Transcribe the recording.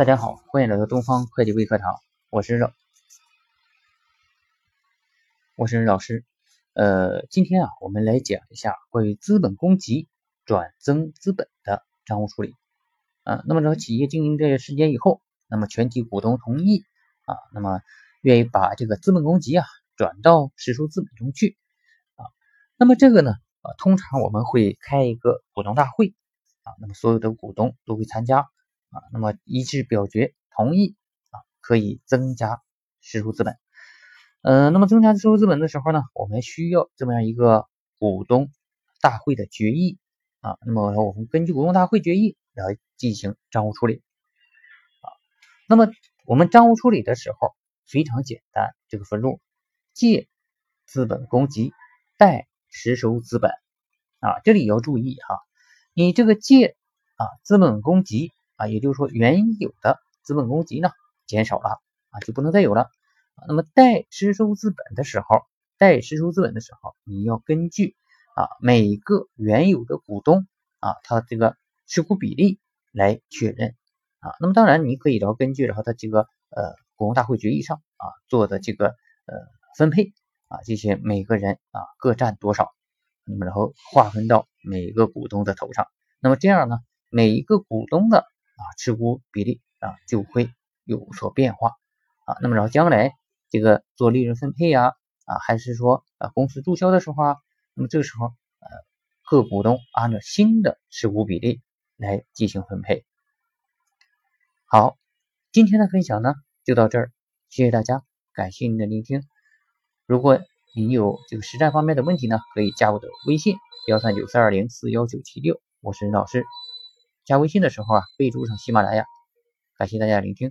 大家好，欢迎来到东方会计微课堂，我是老我是老师。呃，今天啊，我们来讲一下关于资本公积转增资本的账务处理。啊，那么这个企业经营这些时间以后，那么全体股东同意啊，那么愿意把这个资本公积啊转到实收资本中去啊。那么这个呢，啊，通常我们会开一个股东大会啊，那么所有的股东都会参加啊，那么一致表决同意啊，可以增加实收资本。呃，那么增加实收资本的时候呢，我们需要这么样一个股东大会的决议啊。那么我们根据股东大会决议来进行账务处理啊。那么我们账务处理的时候非常简单，这个分录借资本公积贷实收资本啊，这里要注意哈，你这个借啊资本公积啊，也就是说原有的资本公积呢减少了啊，就不能再有了。那么贷实收资本的时候，贷实收资本的时候，你要根据啊每个原有的股东啊他这个持股比例来确认啊。那么当然你可以然后根据然后他这个呃股东大会决议上啊做的这个呃分配啊这些每个人啊各占多少，那么然后划分到每个股东的头上。那么这样呢，每一个股东的啊持股比例啊就会有所变化啊。那么然后将来。这个做利润分配呀，啊，还是说啊公司注销的时候啊，那么这个时候呃各股东按照新的持股比例来进行分配。好，今天的分享呢就到这儿，谢谢大家，感谢您的聆听。如果您有这个实战方面的问题呢，可以加我的微信幺三九四二零四幺九七六，我是任老师。加微信的时候啊，备注上喜马拉雅。感谢大家聆听。